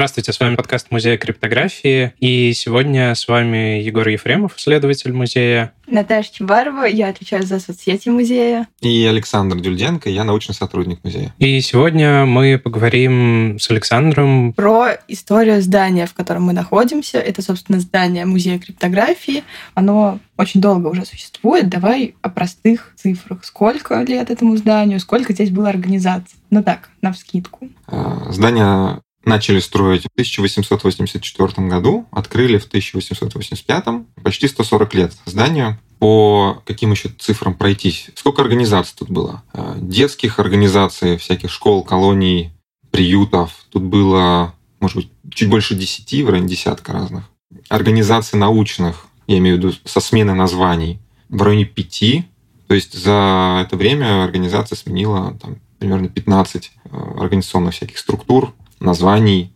Здравствуйте, с вами подкаст Музея криптографии, и сегодня с вами Егор Ефремов, исследователь музея. Наташа Чебарова, я отвечаю за соцсети музея. И Александр Дюльденко, я научный сотрудник музея. И сегодня мы поговорим с Александром про историю здания, в котором мы находимся. Это, собственно, здание Музея криптографии. Оно очень долго уже существует. Давай о простых цифрах. Сколько лет этому зданию, сколько здесь было организаций? Ну так, на вскидку. А, здание начали строить в 1884 году, открыли в 1885, почти 140 лет зданию. По каким еще цифрам пройтись? Сколько организаций тут было? Э, детских организаций, всяких школ, колоний, приютов. Тут было, может быть, чуть больше десяти, в районе десятка разных. Организаций научных, я имею в виду со сменой названий, в районе пяти. То есть за это время организация сменила там, примерно 15 э, организационных всяких структур, названий.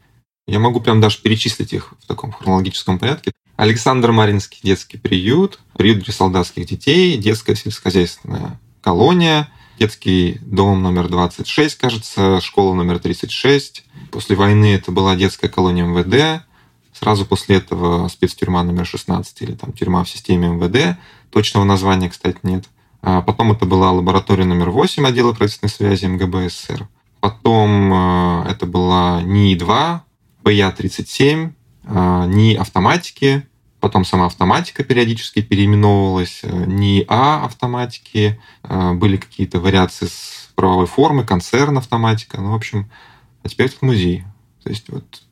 Я могу прям даже перечислить их в таком хронологическом порядке. Александр Маринский детский приют, приют для солдатских детей, детская сельскохозяйственная колония, детский дом номер 26, кажется, школа номер 36. После войны это была детская колония МВД. Сразу после этого спецтюрьма номер 16 или там тюрьма в системе МВД. Точного названия, кстати, нет. А потом это была лаборатория номер 8 отдела правительственной связи МГБ СССР. Потом э, это была НИИ-2, ПЯ-37, э, НИИ автоматики, потом сама автоматика периодически переименовывалась, э, НИИ-А автоматики, были какие-то вариации с правовой формы, концерн автоматика, ну, в общем, а теперь это музей. То есть вот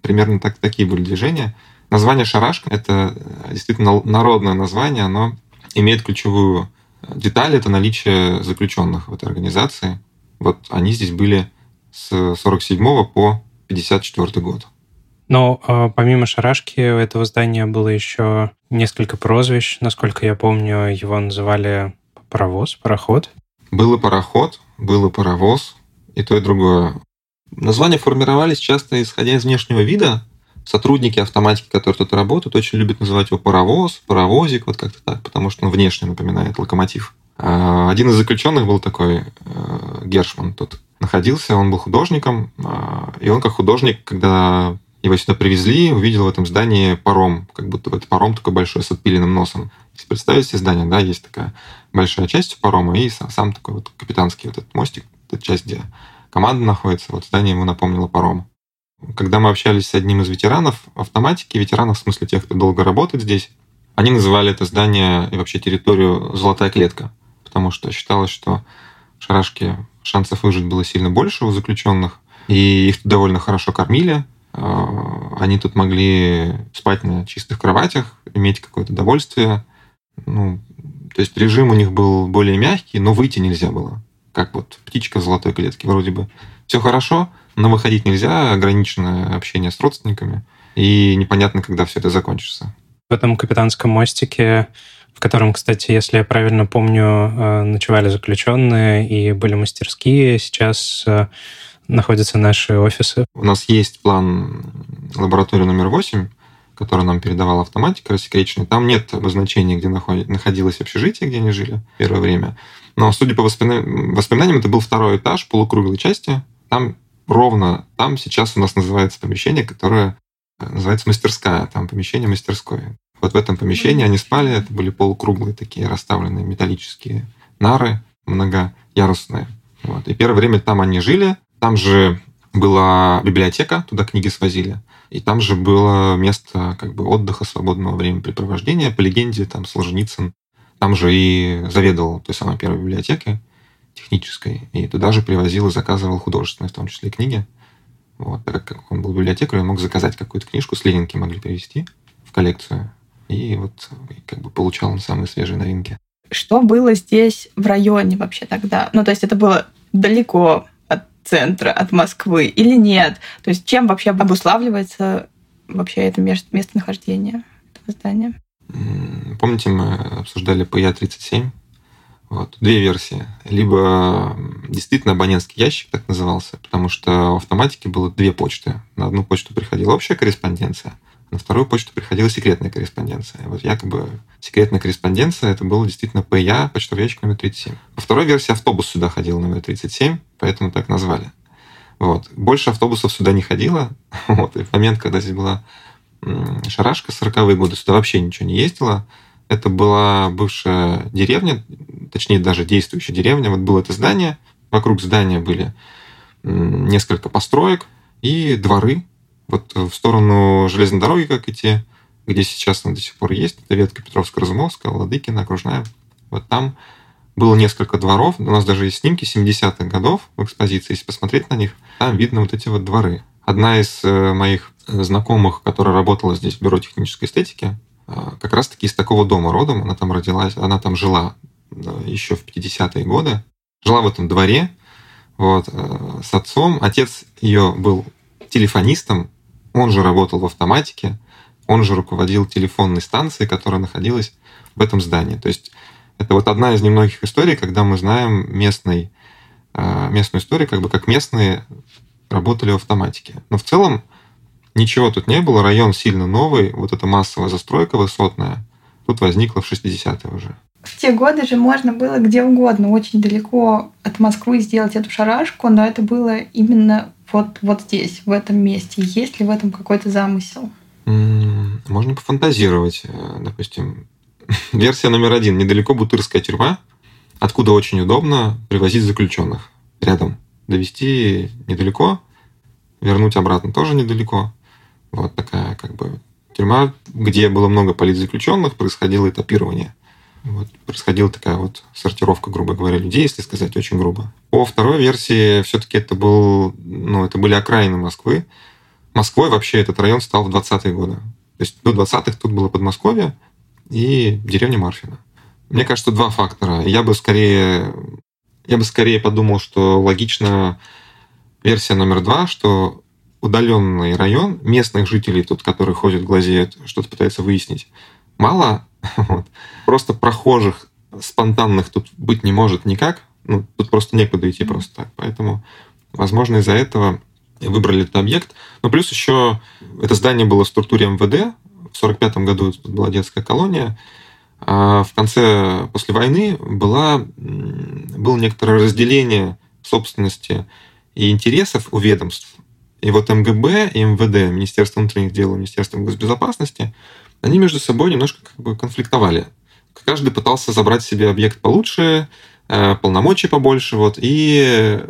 примерно так, такие были движения. Название «Шарашка» — это действительно народное название, оно имеет ключевую деталь — это наличие заключенных в этой организации — вот они здесь были с 47 по 54 год. Но э, помимо шарашки у этого здания было еще несколько прозвищ. Насколько я помню, его называли паровоз, пароход. Был и пароход, был и паровоз, и то, и другое. Названия формировались часто исходя из внешнего вида. Сотрудники автоматики, которые тут работают, очень любят называть его паровоз, паровозик, вот как-то так, потому что он внешне напоминает локомотив. А, один из заключенных был такой э, Гершман тут находился, он был художником, а, и он как художник, когда его сюда привезли, увидел в этом здании паром, как будто это паром такой большой с отпиленным носом. Если представить себе здание, да, есть такая большая часть парома и сам такой вот капитанский вот этот мостик, эта часть, где команда находится, вот здание ему напомнило паром. Когда мы общались с одним из ветеранов автоматики, ветеранов в смысле тех, кто долго работает здесь, они называли это здание и вообще территорию «золотая клетка» потому что считалось, что в Шарашке шансов выжить было сильно больше у заключенных, и их тут довольно хорошо кормили. А, они тут могли спать на чистых кроватях, иметь какое-то удовольствие. Ну, то есть режим у них был более мягкий, но выйти нельзя было. Как вот птичка в золотой клетке. Вроде бы все хорошо, но выходить нельзя, ограниченное общение с родственниками, и непонятно, когда все это закончится. В этом капитанском мостике в котором, кстати, если я правильно помню, э, ночевали заключенные и были мастерские. Сейчас э, находятся наши офисы. У нас есть план лаборатории номер 8, который нам передавала автоматика рассекреченная. Там нет обозначения, где находилось общежитие, где они жили первое время. Но, судя по воспоминаниям, это был второй этаж полукруглой части. Там ровно, там сейчас у нас называется помещение, которое э, называется мастерская. Там помещение мастерской. Вот в этом помещении они спали, это были полукруглые такие расставленные металлические нары, многоярусные. Вот. И первое время там они жили, там же была библиотека, туда книги свозили. И там же было место как бы отдыха, свободного времяпрепровождения. По легенде, там Солженицын там же и заведовал той самой первой библиотекой технической. И туда же привозил и заказывал художественные, в том числе, книги. Вот. Так как он был библиотекарем, он мог заказать какую-то книжку, с Ленинки могли привезти в коллекцию. И вот как бы получал он самые свежие новинки. Что было здесь в районе вообще тогда? Ну, то есть это было далеко от центра, от Москвы или нет? То есть чем вообще обуславливается вообще это местонахождение этого здания? Помните, мы обсуждали ПЯ-37? Вот. Две версии. Либо действительно абонентский ящик так назывался, потому что в автоматике было две почты. На одну почту приходила общая корреспонденция, на вторую почту приходила секретная корреспонденция. Вот якобы секретная корреспонденция это было действительно ПЯ, почтовый ящик номер 37. По второй версии автобус сюда ходил номер 37, поэтому так назвали. Вот. Больше автобусов сюда не ходило. Вот. И в момент, когда здесь была шарашка 40-е годы, сюда вообще ничего не ездило. Это была бывшая деревня, точнее даже действующая деревня. Вот было это здание, вокруг здания были несколько построек и дворы. Вот в сторону железной дороги, как идти, где сейчас она до сих пор есть, это ветка Петровско-Разумовская, Ладыкина, Окружная. Вот там было несколько дворов, у нас даже есть снимки 70-х годов в экспозиции, если посмотреть на них, там видно вот эти вот дворы. Одна из э, моих знакомых, которая работала здесь в бюро технической эстетики, э, как раз-таки из такого дома родом, она там родилась, она там жила э, еще в 50-е годы, жила в этом дворе, вот, с отцом. Отец ее был телефонистом, он же работал в автоматике, он же руководил телефонной станцией, которая находилась в этом здании. То есть это вот одна из немногих историй, когда мы знаем местный, а, местную историю, как бы как местные работали в автоматике. Но в целом ничего тут не было, район сильно новый, вот эта массовая застройка высотная тут возникла в 60-е уже. В те годы же можно было где угодно, очень далеко от Москвы сделать эту шарашку, но это было именно вот, вот здесь, в этом месте. Есть ли в этом какой-то замысел? Можно пофантазировать. Э, допустим, Версия номер один. Недалеко Бутырская тюрьма, откуда очень удобно привозить заключенных рядом. Довести недалеко, вернуть обратно тоже недалеко. Вот такая как бы тюрьма, где было много политзаключенных, происходило этапирование. Вот, происходила такая вот сортировка, грубо говоря, людей, если сказать очень грубо. По второй версии, все-таки это был, ну, это были окраины Москвы. Москвой вообще этот район стал в 20-е годы. То есть до 20-х тут было Подмосковье, и деревня Марфина. Мне кажется, два фактора. Я бы скорее, я бы скорее подумал, что логично версия номер два, что удаленный район, местных жителей тут, которые ходят, глазеют, что-то пытаются выяснить, мало. Вот. Просто прохожих спонтанных тут быть не может никак. Ну, тут просто некуда идти просто так. Поэтому, возможно, из-за этого выбрали этот объект. Но плюс еще это здание было в структуре МВД, в 1945 году была детская колония, а в конце, после войны, была, было некоторое разделение собственности и интересов у ведомств. И вот МГБ и МВД, Министерство внутренних дел и Министерство госбезопасности, они между собой немножко как бы конфликтовали. Каждый пытался забрать себе объект получше, э, полномочий побольше, вот, и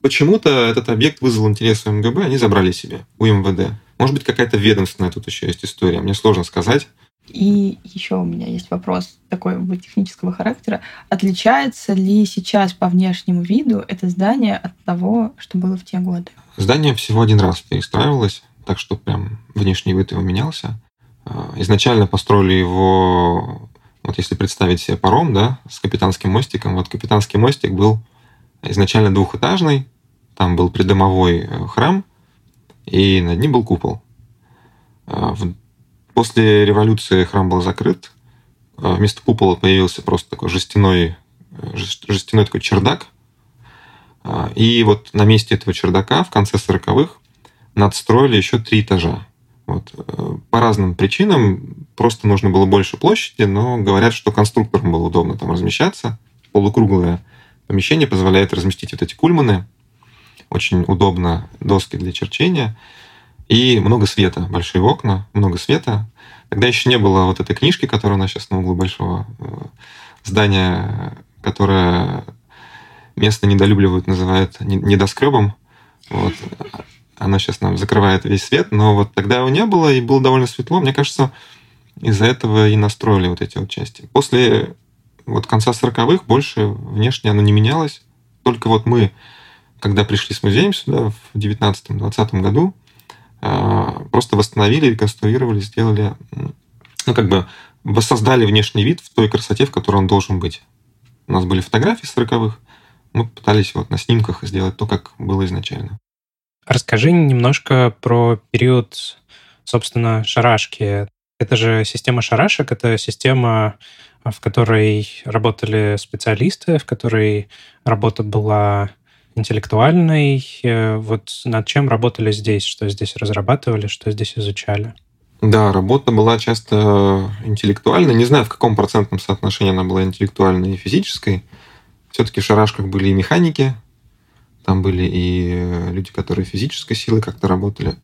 почему-то этот объект вызвал интерес у МГБ, они забрали себе у МВД. Может быть, какая-то ведомственная тут еще есть история. Мне сложно сказать. И еще у меня есть вопрос такой технического характера. Отличается ли сейчас по внешнему виду это здание от того, что было в те годы? Здание всего один раз перестраивалось, так что прям внешний вид его менялся. А, изначально построили его, вот если представить себе паром, да, с капитанским мостиком. Вот капитанский мостик был изначально двухэтажный, там был придомовой э, храм, и над ним был купол. А, после революции храм был закрыт. А, вместо купола появился просто такой жестяной, э, жестяной такой чердак. И вот на месте этого чердака в конце 40-х надстроили еще три этажа. Вот. По разным причинам просто нужно было больше площади, но говорят, что конструкторам было удобно там размещаться. Полукруглое помещение позволяет разместить вот эти кульманы – очень удобно доски для черчения. И много света, большие окна, много света. Тогда еще не было вот этой книжки, которая у нас сейчас на углу большого э, здания, которая место недолюбливают, называют недоскребом. Вот. Она сейчас нам закрывает весь свет, но вот тогда его не было, и было довольно светло. Мне кажется, из-за этого и настроили вот эти вот части. После вот конца 40-х больше внешне оно не менялось. Только вот мы когда пришли с музеем сюда в 19-20 году, а, просто восстановили, реконструировали, сделали, ну, как бы воссоздали внешний вид в той красоте, в которой он должен быть. У нас были фотографии 40-х, мы пытались вот на снимках сделать то, как было изначально. Расскажи немножко про период, собственно, шарашки. Это же система шарашек, это система, в которой работали специалисты, в которой работа была интеллектуальной. Э, вот над чем работали здесь? Что здесь разрабатывали, что здесь изучали? Да, работа была часто интеллектуальной. Не знаю, в каком процентном соотношении она была интеллектуальной и физической. Все-таки в шарашках были и механики, Там были и люди, которые физической силой как-то работали.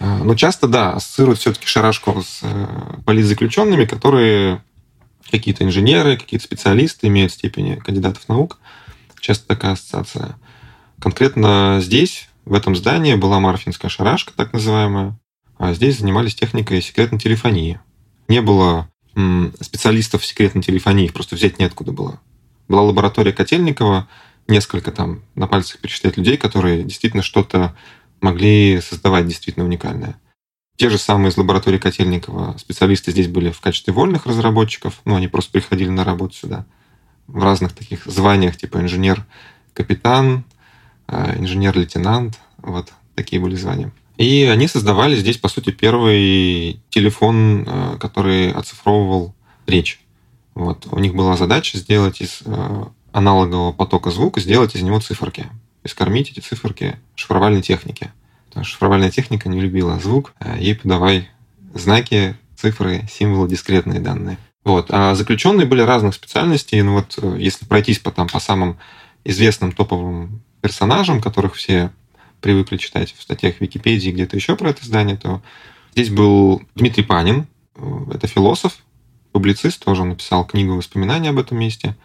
А, но часто, да, ассоциируют все-таки шарашку с э, политзаключенными, которые какие-то инженеры, какие-то специалисты имеют степени кандидатов наук. Часто такая ассоциация. Конкретно здесь, в этом здании, была Марфинская шарашка, так называемая. А здесь занимались техникой секретной телефонии. Не было специалистов в секретной телефонии, их просто взять неоткуда было. Была лаборатория Котельникова, несколько там на пальцах перечислять людей, которые действительно что-то могли создавать действительно уникальное. Те же самые из лаборатории Котельникова специалисты здесь были в качестве вольных разработчиков, ну, они просто приходили на работу сюда в разных таких званиях, типа инженер-капитан, э, инженер-лейтенант, вот такие были звания. И они создавали здесь, по сути, первый телефон, э, который оцифровывал речь. Вот. У них была задача сделать из э, аналогового потока звука, сделать из него циферки и скормить эти циферки шифровальной технике. Потому что шифровальная техника не любила звук, а ей подавай знаки, цифры, символы, дискретные данные. Вот. А заключенные были разных специальностей. Ну вот э, если пройтись по, там, по самым известным топовым персонажам, которых все привыкли читать в статьях Википедии, где-то еще про это здание, то здесь был Дмитрий Панин, э, это философ, публицист, тоже написал книгу воспоминаний об этом месте.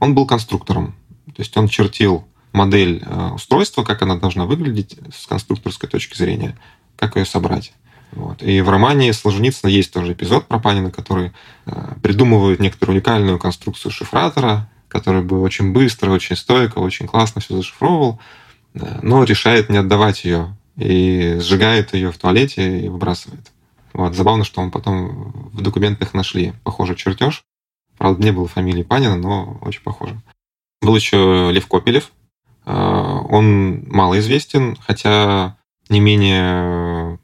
Он был конструктором, то есть он чертил модель э, устройства, как она должна выглядеть с конструкторской точки зрения, как ее собрать. Вот. И в романе Солженицына есть тоже эпизод про Панина, который э, придумывает некоторую уникальную конструкцию шифратора, который бы очень быстро, очень стойко, очень классно все зашифровывал, э, но решает не отдавать ее и сжигает ее в туалете и выбрасывает. Вот. Забавно, что он потом в документах нашли похожий чертеж. Правда, не было фамилии Панина, но очень похоже. Был еще Лев Копелев, Э, он малоизвестен, хотя не менее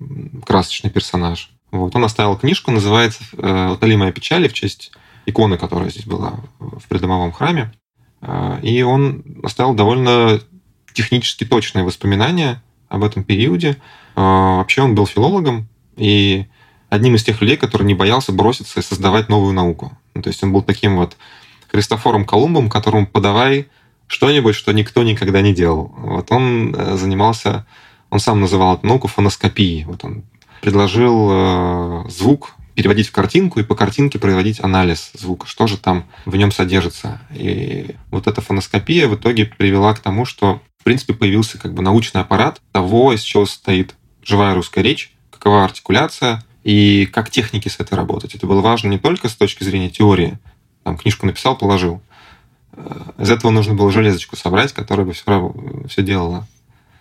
красочный персонаж. Вот. Он оставил книжку, называется «Утоли моя печали» в честь иконы, которая здесь была в придомовом храме. Э, и он оставил довольно технически точные воспоминания об этом периоде. Э, вообще он был филологом и одним из тех людей, который не боялся броситься и создавать новую науку. Ну, то есть он был таким вот Христофором Колумбом, которому подавай что-нибудь, что никто никогда не делал. Вот он э, занимался, он сам называл эту науку фоноскопией. Вот он предложил э, звук переводить в картинку и по картинке проводить анализ звука, что же там в нем содержится. И вот эта фоноскопия в итоге привела к тому, что в принципе появился как бы научный аппарат того, из чего состоит живая русская речь, какова артикуляция и как техники с этой работать. Это было важно не только с точки зрения теории, там книжку написал, положил, из этого нужно было железочку собрать, которая бы все, все делала.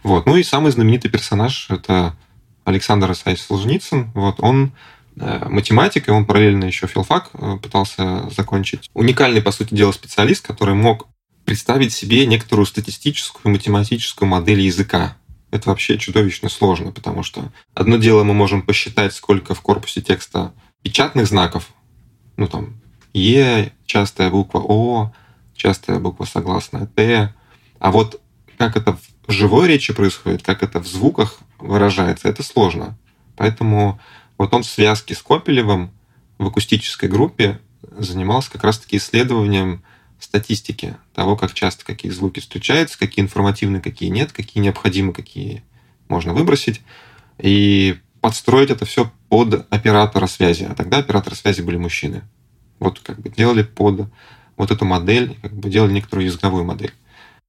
Вот. Ну и самый знаменитый персонаж – это Александр Исаевич Солженицын. Вот. Он э, математик, и он параллельно еще филфак э, пытался закончить. Уникальный, по сути дела, специалист, который мог представить себе некоторую статистическую математическую модель языка. Это вообще чудовищно сложно, потому что одно дело мы можем посчитать, сколько в корпусе текста печатных знаков, ну там Е, частая буква О, частая буква согласная Т. А вот как это в живой речи происходит, как это в звуках выражается, это сложно. Поэтому вот он в связке с Копелевым в акустической группе занимался как раз-таки исследованием статистики того, как часто какие звуки встречаются, какие информативны, какие нет, какие необходимы, какие можно выбросить, и подстроить это все под оператора связи. А тогда операторы связи были мужчины. Вот как бы делали под вот эту модель, как бы делали некоторую языковую модель.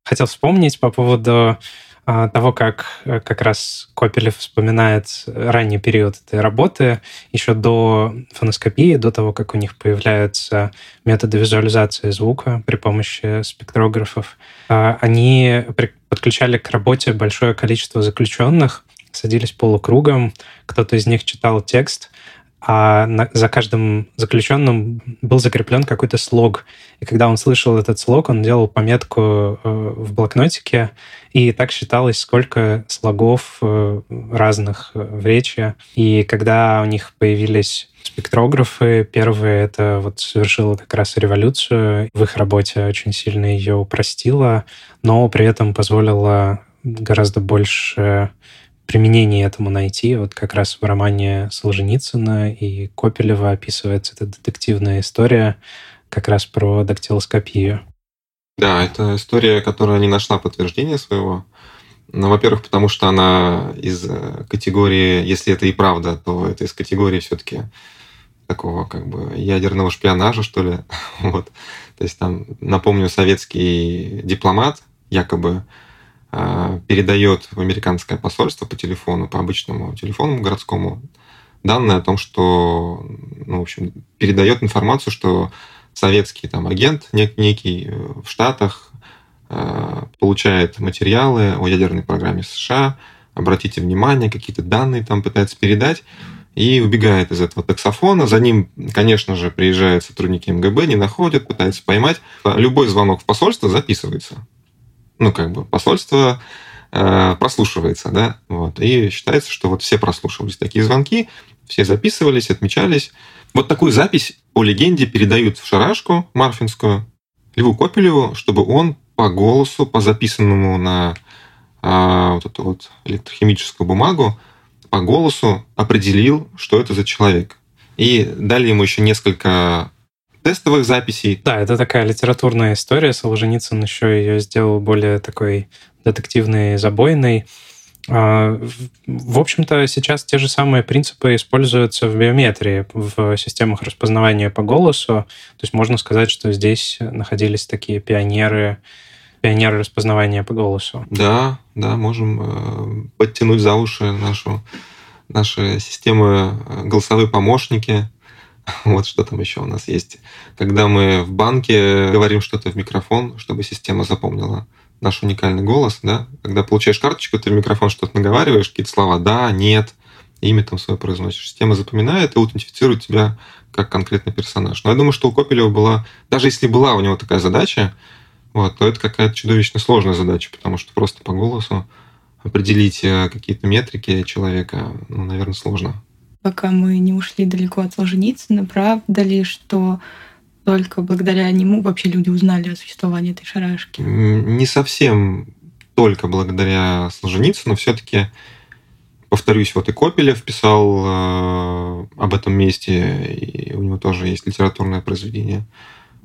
Хотел вспомнить по поводу того, как как раз Копелев вспоминает ранний период этой работы, еще до фоноскопии, до того, как у них появляются методы визуализации звука при помощи спектрографов. А, они подключали к работе большое количество заключенных, садились полукругом, кто-то из них читал текст, а на, за каждым заключенным был закреплен какой-то слог. И когда он слышал этот слог, он делал пометку э, в блокнотике, и так считалось, сколько слогов э, разных э, в речи. И когда у них появились спектрографы, первые это вот совершило как раз революцию в их работе, очень сильно ее упростило, но при этом позволило гораздо больше применение этому найти. Вот как раз в романе Солженицына и Копелева описывается эта детективная история как раз про дактилоскопию. Да, это история, которая не нашла подтверждения своего. Ну, во-первых, потому что она из э, категории, если это и правда, то это из категории все-таки такого как бы ядерного шпионажа, что ли. вот. То есть там, напомню, советский дипломат якобы передает в американское посольство по телефону, по обычному телефону городскому, данные о том, что, ну, в общем, передает информацию, что советский там агент некий э, в Штатах э, получает материалы о ядерной программе США, обратите внимание, какие-то данные там пытается передать, и убегает из этого таксофона. За ним, конечно же, приезжают сотрудники МГБ, не находят, пытаются поймать. Любой звонок в посольство записывается. Ну, как бы посольство э, прослушивается, да, вот. И считается, что вот все прослушивались такие звонки, все записывались, отмечались. Вот такую запись по легенде передают в шарашку марфинскую Льву Копелеву, чтобы он по голосу, по записанному на а, вот эту вот электрохимическую бумагу, по голосу определил, что это за человек. И дали ему еще несколько тестовых записей. Да, это такая литературная история. Солженицын еще ее сделал более такой детективной, забойной. А, в общем-то, сейчас те же самые принципы используются в биометрии, в системах распознавания по голосу. То есть можно сказать, что здесь находились такие пионеры, пионеры распознавания по голосу. Да, да, можем э, подтянуть за уши нашу, наши системы э, голосовые помощники. Вот что там еще у нас есть. Когда мы в банке говорим что-то в микрофон, чтобы система запомнила наш уникальный голос, да, когда получаешь карточку, ты в микрофон что-то наговариваешь, какие-то слова «да», «нет», имя там свое произносишь. Система запоминает и аутентифицирует тебя как конкретный персонаж. Но я думаю, что у Копелева была, даже если была у него такая задача, вот, то это какая-то чудовищно сложная задача, потому что просто по голосу определить э, какие-то метрики человека, ну, наверное, сложно. Пока мы не ушли далеко от Солженицына, правда ли, что только благодаря нему вообще люди узнали о существовании этой шарашки? Не совсем только благодаря Солженицыну, все-таки повторюсь, вот и Копелев писал э, об этом месте, и у него тоже есть литературное произведение.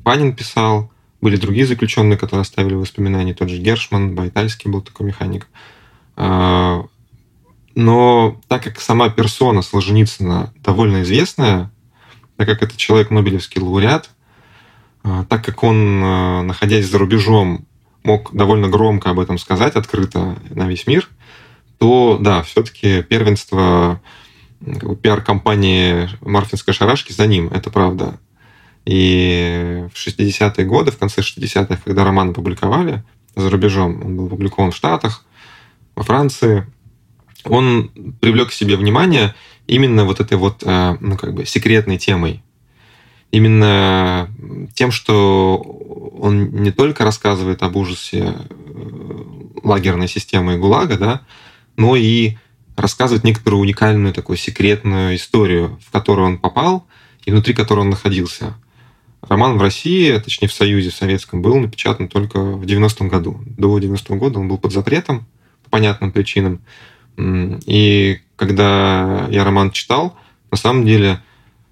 Панин писал, были другие заключенные, которые оставили воспоминания, тот же Гершман, Байтальский был такой механик. Э, но так как сама персона Солженицына довольно известная, так как это человек Нобелевский лауреат, а, так как он, а, находясь за рубежом, мог довольно громко об этом сказать, открыто на весь мир, то да, все-таки первенство как бы, пиар-компании Марфинской шарашки за ним, это правда. И в 60-е годы, в конце 60-х, когда роман опубликовали за рубежом, он был опубликован в Штатах, во Франции, он привлек к себе внимание именно вот этой вот, а, ну, как бы, секретной темой именно тем, что он не только рассказывает об ужасе э, лагерной системы ГУЛАГа, да, но и рассказывает некоторую уникальную такую секретную историю, в которую он попал и внутри которой он находился. Роман в России, точнее в Союзе в Советском, был напечатан только в 90-м году. До 90-го года он был под запретом по понятным причинам. И когда я роман читал, на самом деле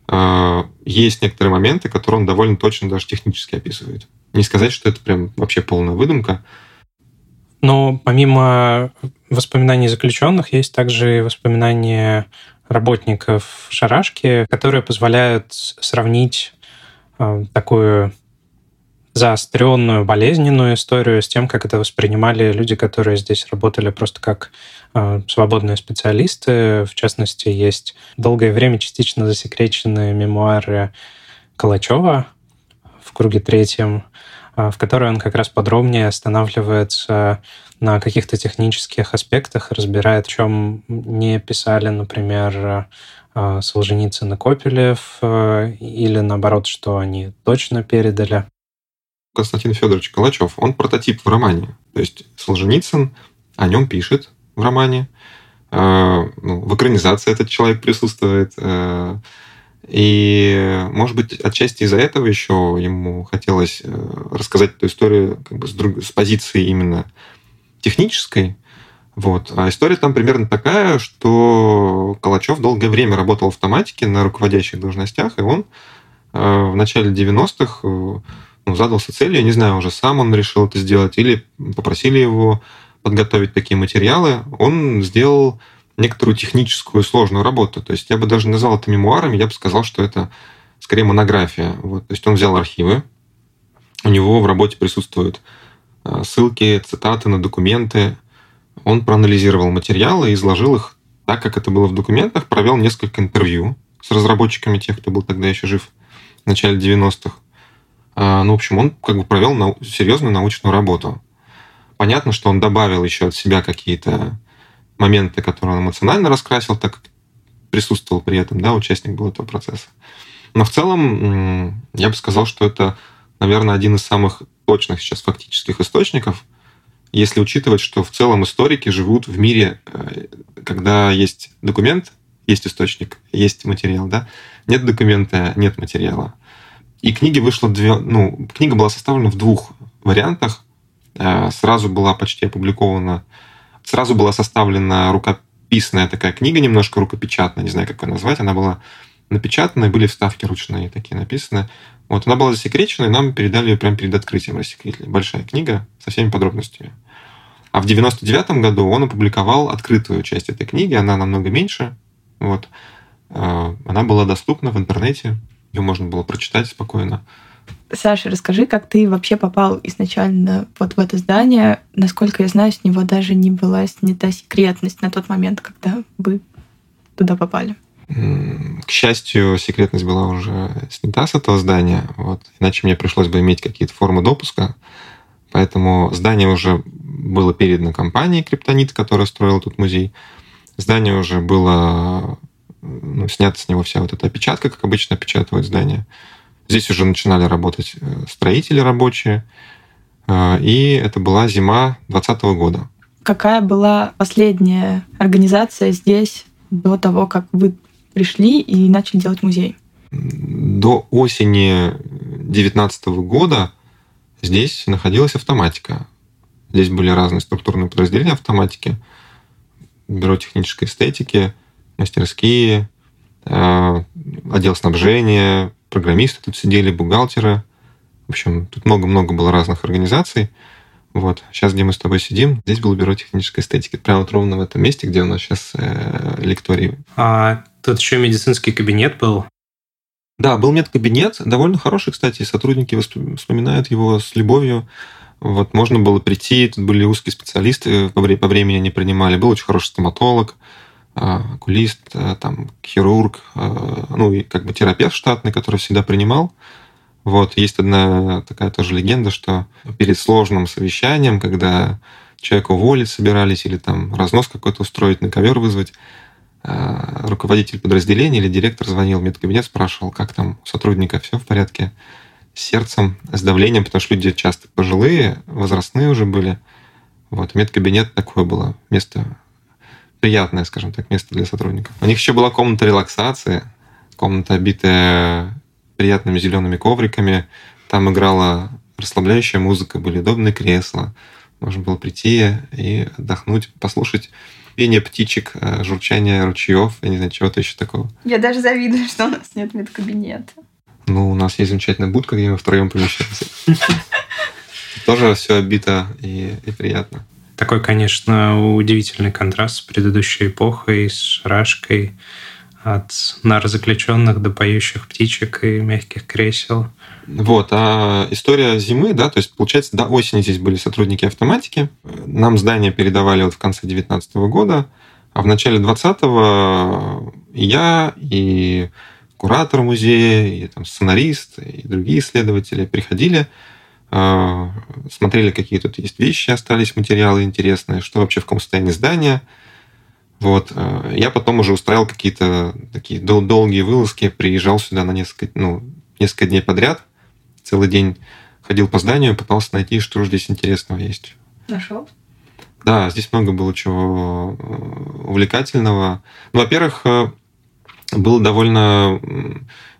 а, есть некоторые моменты, которые он довольно точно даже технически описывает. Не сказать, что это прям вообще полная выдумка. Но помимо воспоминаний заключенных есть также воспоминания работников шарашки, которые позволяют сравнить а, такую заостренную, болезненную историю с тем, как это воспринимали люди, которые здесь работали просто как э, свободные специалисты. В частности, есть долгое время частично засекреченные мемуары Калачева в круге третьем, э, в которой он как раз подробнее останавливается на каких-то технических аспектах, разбирает, о чем не писали, например, э, Солженицын и Копелев, э, или наоборот, что они точно передали. Константин Федорович Калачев, он прототип в романе. То есть Солженицын о нем пишет в романе. Э, ну, в экранизации этот человек присутствует. Э, и, может быть, отчасти из-за этого еще ему хотелось э, рассказать эту историю как бы с, друг... с позиции именно технической. Вот. А история там примерно такая, что Калачев долгое время работал в автоматике на руководящих должностях, и он в начале 90-х ну, задался целью, я не знаю, уже сам он решил это сделать или попросили его подготовить такие материалы, он сделал некоторую техническую сложную работу. То есть я бы даже назвал это мемуарами, я бы сказал, что это скорее монография. Вот. То есть он взял архивы, у него в работе присутствуют э, ссылки, цитаты на документы. Он проанализировал материалы и изложил их так, как это было в документах, провел несколько интервью с разработчиками, тех, кто был тогда еще жив в начале 90-х. А, ну, в общем, он как бы провел нау- серьезную научную работу. Понятно, что он добавил еще от себя какие-то моменты, которые он эмоционально раскрасил, так как присутствовал при этом, да, участник был этого процесса. Но в целом я бы сказал, что это, наверное, один из самых точных сейчас фактических источников, если учитывать, что в целом историки живут в мире, э, когда есть документ, есть источник, есть материал, да, нет документа, нет материала. И книги вышло две, ну, книга была составлена в двух вариантах. Э, сразу была почти опубликована Сразу была составлена рукописная такая книга, немножко рукопечатная, не знаю, как ее назвать. Она была напечатана, были вставки ручные такие написаны. Вот, она была засекречена, и нам передали ее прямо перед открытием рассекретили. Большая книга со всеми подробностями. А в 99 году он опубликовал открытую часть этой книги, она намного меньше. Вот. Э, она была доступна в интернете, ее можно было прочитать спокойно. Саша, расскажи, как ты вообще попал изначально вот в это здание. Насколько я знаю, с него даже не была снята секретность на тот момент, когда вы туда попали. К счастью, секретность была уже снята с этого здания, вот. иначе мне пришлось бы иметь какие-то формы допуска. Поэтому здание уже было передано компании Криптонит, которая строила тут музей. Здание уже было ну, снято с него вся вот эта опечатка, как обычно опечатывают здание. Здесь уже начинали работать э, строители рабочие, э, и это была зима 2020 года. Какая была последняя организация здесь до того, как вы пришли и начали делать музей? До осени 2019 года здесь находилась автоматика. Здесь были разные структурные подразделения автоматики, бюро технической эстетики, мастерские, э, отдел снабжения, программисты тут сидели, бухгалтеры. В общем, тут много-много было разных организаций. Вот. Сейчас, где мы с тобой сидим, здесь было бюро технической эстетики. Прямо вот ровно в этом месте, где у нас сейчас э, лекторий. А тут еще медицинский кабинет был. Да, был медкабинет, довольно хороший, кстати, сотрудники вспоминают его с любовью. Вот можно было прийти, тут были узкие специалисты, по времени они принимали, был очень хороший стоматолог, окулист, а, там, хирург, а, ну и как бы терапевт штатный, который всегда принимал. Вот, есть одна такая тоже легенда, что перед сложным совещанием, когда человека уволить собирались или там разнос какой-то устроить, на ковер вызвать, руководитель подразделения или директор звонил в медкабинет, спрашивал, как там у сотрудника все в порядке с сердцем, с давлением, потому что люди часто пожилые, возрастные уже были. Вот, медкабинет такое было, место приятное, скажем так, место для сотрудников. У них еще была комната релаксации, комната, обитая приятными зелеными ковриками. Там играла расслабляющая музыка, были удобные кресла. Можно было прийти и отдохнуть, послушать пение птичек, э, журчание ручьев, я не знаю, чего-то еще такого. Я даже завидую, что у нас нет медкабинета. Ну, у нас есть замечательная будка, где мы втроем помещаемся. Тоже все обито и приятно. Такой, конечно, удивительный контраст с предыдущей эпохой, с шарашкой, от нарзаключенных до поющих птичек и мягких кресел. Вот, а история зимы, да, то есть, получается, до осени здесь были сотрудники автоматики. Нам здание передавали вот в конце 2019 года, а в начале 2020 я и куратор музея, и там сценарист, и другие исследователи приходили смотрели, какие тут есть вещи, остались материалы интересные, что вообще в каком состоянии здания. Вот. А, я потом уже устраивал какие-то такие дол- долгие вылазки, приезжал сюда на несколько, ну, несколько дней подряд, целый день ходил по зданию, пытался найти, что же здесь интересного есть. Нашел? Да, здесь много было чего э, увлекательного. Ну, во-первых, э, было довольно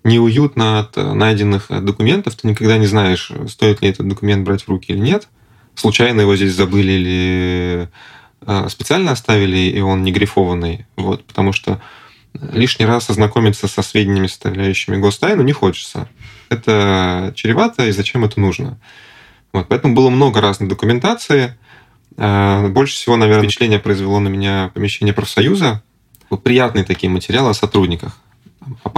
неуютно от найденных документов. Ты никогда не знаешь, стоит ли этот документ брать в руки или нет. Случайно его здесь забыли или э, специально оставили, и он не грифованный. Вот, потому что лишний раз ознакомиться со сведениями, составляющими гостайну, не хочется. Это чревато, и зачем это нужно? Вот, поэтому было много разной документации. Больше всего, наверное, впечатление произвело на меня помещение профсоюза. Приятные такие материалы о сотрудниках. О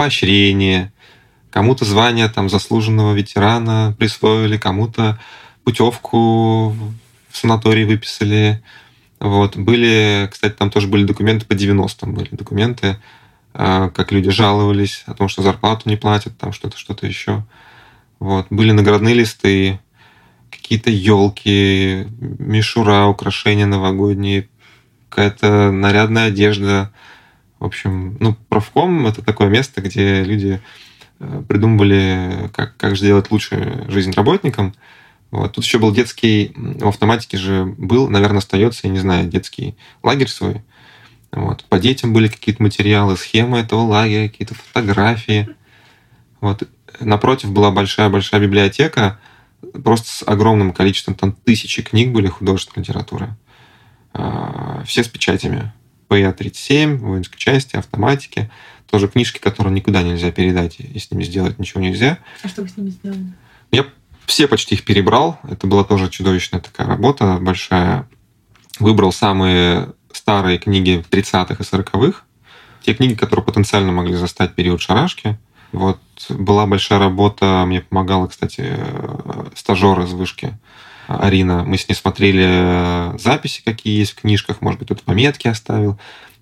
кому-то звание там, заслуженного ветерана присвоили, кому-то путевку в санаторий выписали. Вот. Были, кстати, там тоже были документы по 90-м, были документы, а, как люди жаловались о том, что зарплату не платят, там что-то, что-то еще. Вот. Были наградные листы, какие-то елки, мишура, украшения новогодние, какая-то нарядная одежда. В общем, ну, профком — это такое место, где люди э, придумывали, как, как же сделать лучше жизнь работникам. Вот. Тут еще был детский, в автоматике же был, наверное, остается, я не знаю, детский лагерь свой. Вот. По детям были какие-то материалы, схемы этого лагеря, какие-то фотографии. Вот. Напротив была большая-большая библиотека, просто с огромным количеством, там тысячи книг были художественной литературы. А, все с печатями. ПЯ-37, воинской части, автоматики. Тоже книжки, которые никуда нельзя передать, и с ними сделать ничего нельзя. А что вы с ними сделали? Я все почти их перебрал. Это была тоже чудовищная такая работа большая. Выбрал самые старые книги 30-х и 40-х. Те книги, которые потенциально могли застать период шарашки. Вот была большая работа, мне помогала, кстати, э, стажер из вышки Арина. Мы с ней смотрели записи, какие есть в книжках, может быть, тут пометки оставил.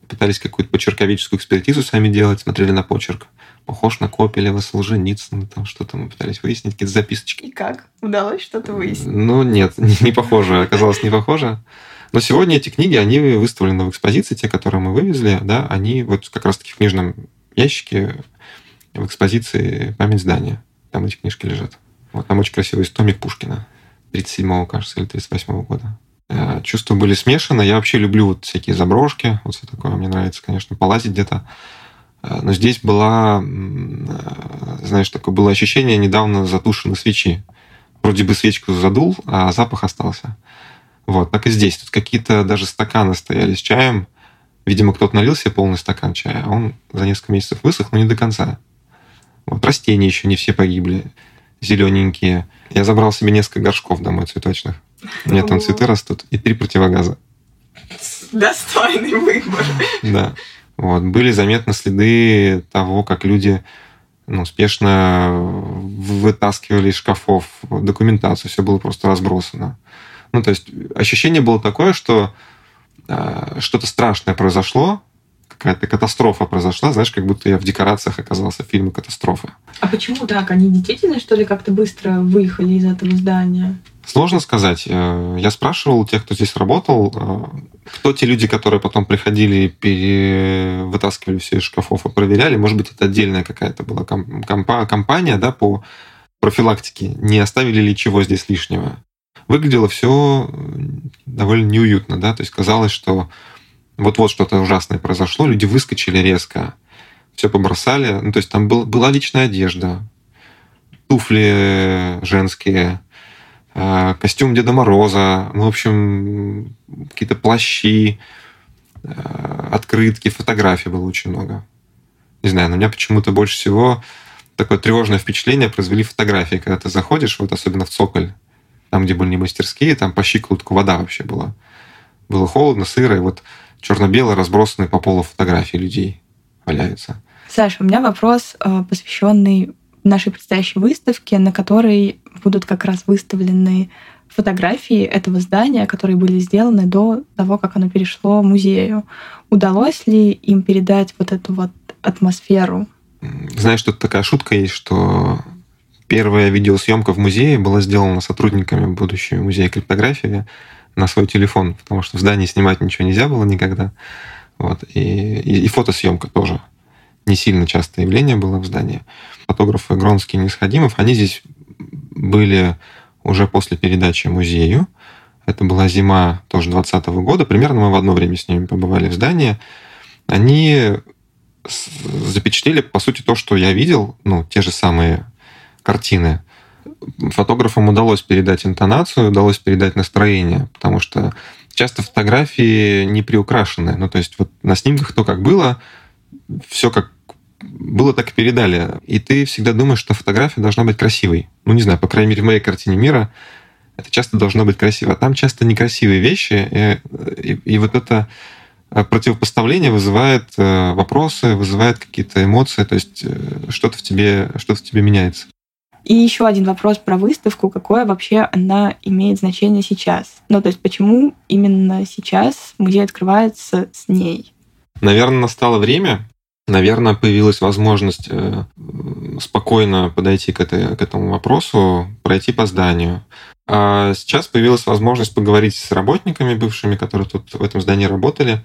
Пытались какую-то почерковическую экспертизу сами делать, смотрели на почерк похож на Копелева, Солженицына, там что-то мы пытались выяснить, какие-то записочки. И как? Удалось что-то выяснить? Ну, нет, не, не похоже, оказалось не похоже. Но сегодня эти книги, они выставлены в экспозиции, те, которые мы вывезли, да, они вот как раз-таки в книжном ящике в экспозиции «Память здания». Там эти книжки лежат. Вот там очень красивый истомик Пушкина 37-го, кажется, или 38-го года. Э, чувства были смешаны. Я вообще люблю вот всякие заброшки. Вот все такое. Мне нравится, конечно, полазить где-то. Э, но здесь была, э, знаешь, такое было ощущение недавно затушены свечи. Вроде бы свечку задул, а запах остался. Вот, так и здесь. Тут какие-то даже стаканы стояли с чаем. Видимо, кто-то налил себе полный стакан чая, а он за несколько месяцев высох, но не до конца. Вот, растения еще не все погибли, зелененькие. Я забрал себе несколько горшков домой цветочных. У меня там цветы растут и три противогаза. Достойный выбор. Да. Вот. Были заметны следы того, как люди ну, успешно вытаскивали из шкафов документацию, все было просто разбросано. Ну, то есть ощущение было такое, что э, что-то страшное произошло, какая-то катастрофа произошла, знаешь, как будто я в декорациях оказался в фильме «Катастрофа». А почему так? Они действительно, что ли, как-то быстро выехали из этого здания? Сложно сказать. Э, я спрашивал тех, кто здесь работал, э, кто те люди, которые потом приходили пере... вытаскивали все из шкафов и проверяли. Может быть, это отдельная какая-то была компа- компания да, по профилактике. Не оставили ли чего здесь лишнего. Выглядело все довольно неуютно. Да? То есть казалось, что вот-вот что-то ужасное произошло, люди выскочили резко, все побросали. Ну, то есть там был, была личная одежда, туфли женские, а, костюм Деда Мороза, ну, в общем, какие-то плащи, а, открытки, фотографий было очень много. Не знаю, на меня почему-то больше всего такое тревожное впечатление произвели фотографии, когда ты заходишь, вот особенно в Цоколь, там, где были не мастерские, там по щиколотку вода вообще была. Было холодно, сыро, и вот черно-белые разбросанные по полу фотографии людей валяются. Саша, у меня вопрос, э, посвященный нашей предстоящей выставке, на которой будут как раз выставлены фотографии этого здания, которые были сделаны до того, как оно перешло музею. Удалось ли им передать вот эту вот атмосферу? Знаешь, тут такая шутка есть, что первая видеосъемка в музее была сделана сотрудниками будущего музея криптографии на свой телефон, потому что в здании снимать ничего нельзя было никогда. Вот. И, и, и фотосъемка тоже не сильно частое явление было в здании. Фотографы Гронский и Нисходимов, они здесь были уже после передачи музею. Это была зима тоже 2020 года. Примерно мы в одно время с ними побывали в здании. Они запечатлели, по сути, то, что я видел, ну, те же самые картины фотографам удалось передать интонацию, удалось передать настроение, потому что часто фотографии не приукрашены. Ну, то есть вот на снимках то, как было, все как было, так и передали. И ты всегда думаешь, что фотография должна быть красивой. Ну, не знаю, по крайней мере, в моей картине мира это часто должно быть красиво. А там часто некрасивые вещи, и, и, и вот это противопоставление вызывает э, вопросы, вызывает какие-то эмоции, то есть э, что-то в тебе, что-то в тебе меняется. И еще один вопрос про выставку. Какое вообще она имеет значение сейчас? Ну, то есть почему именно сейчас музей открывается с ней? Наверное, настало время, наверное, появилась возможность э, спокойно подойти к, этой, к этому вопросу, пройти по зданию. А сейчас появилась возможность поговорить с работниками бывшими, которые тут в этом здании работали,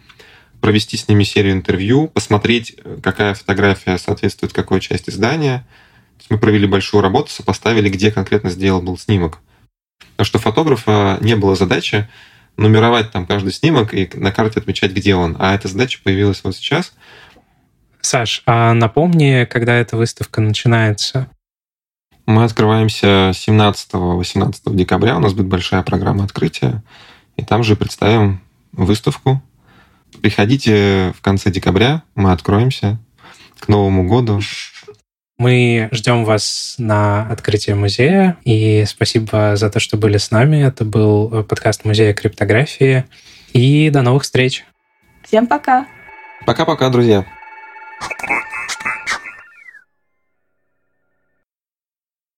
провести с ними серию интервью, посмотреть, какая фотография соответствует какой части здания. Мы провели большую работу, сопоставили, где конкретно сделал был снимок. Потому что фотографа не было задачи нумеровать там каждый снимок и на карте отмечать, где он. А эта задача появилась вот сейчас — Саш, а напомни, когда эта выставка начинается? Мы открываемся 17-18 декабря. У нас будет большая программа открытия. И там же представим выставку. Приходите в конце декабря, мы откроемся к Новому году. Мы ждем вас на открытие музея, и спасибо за то, что были с нами. Это был подкаст Музея криптографии. И до новых встреч. Всем пока. Пока-пока, друзья. Upon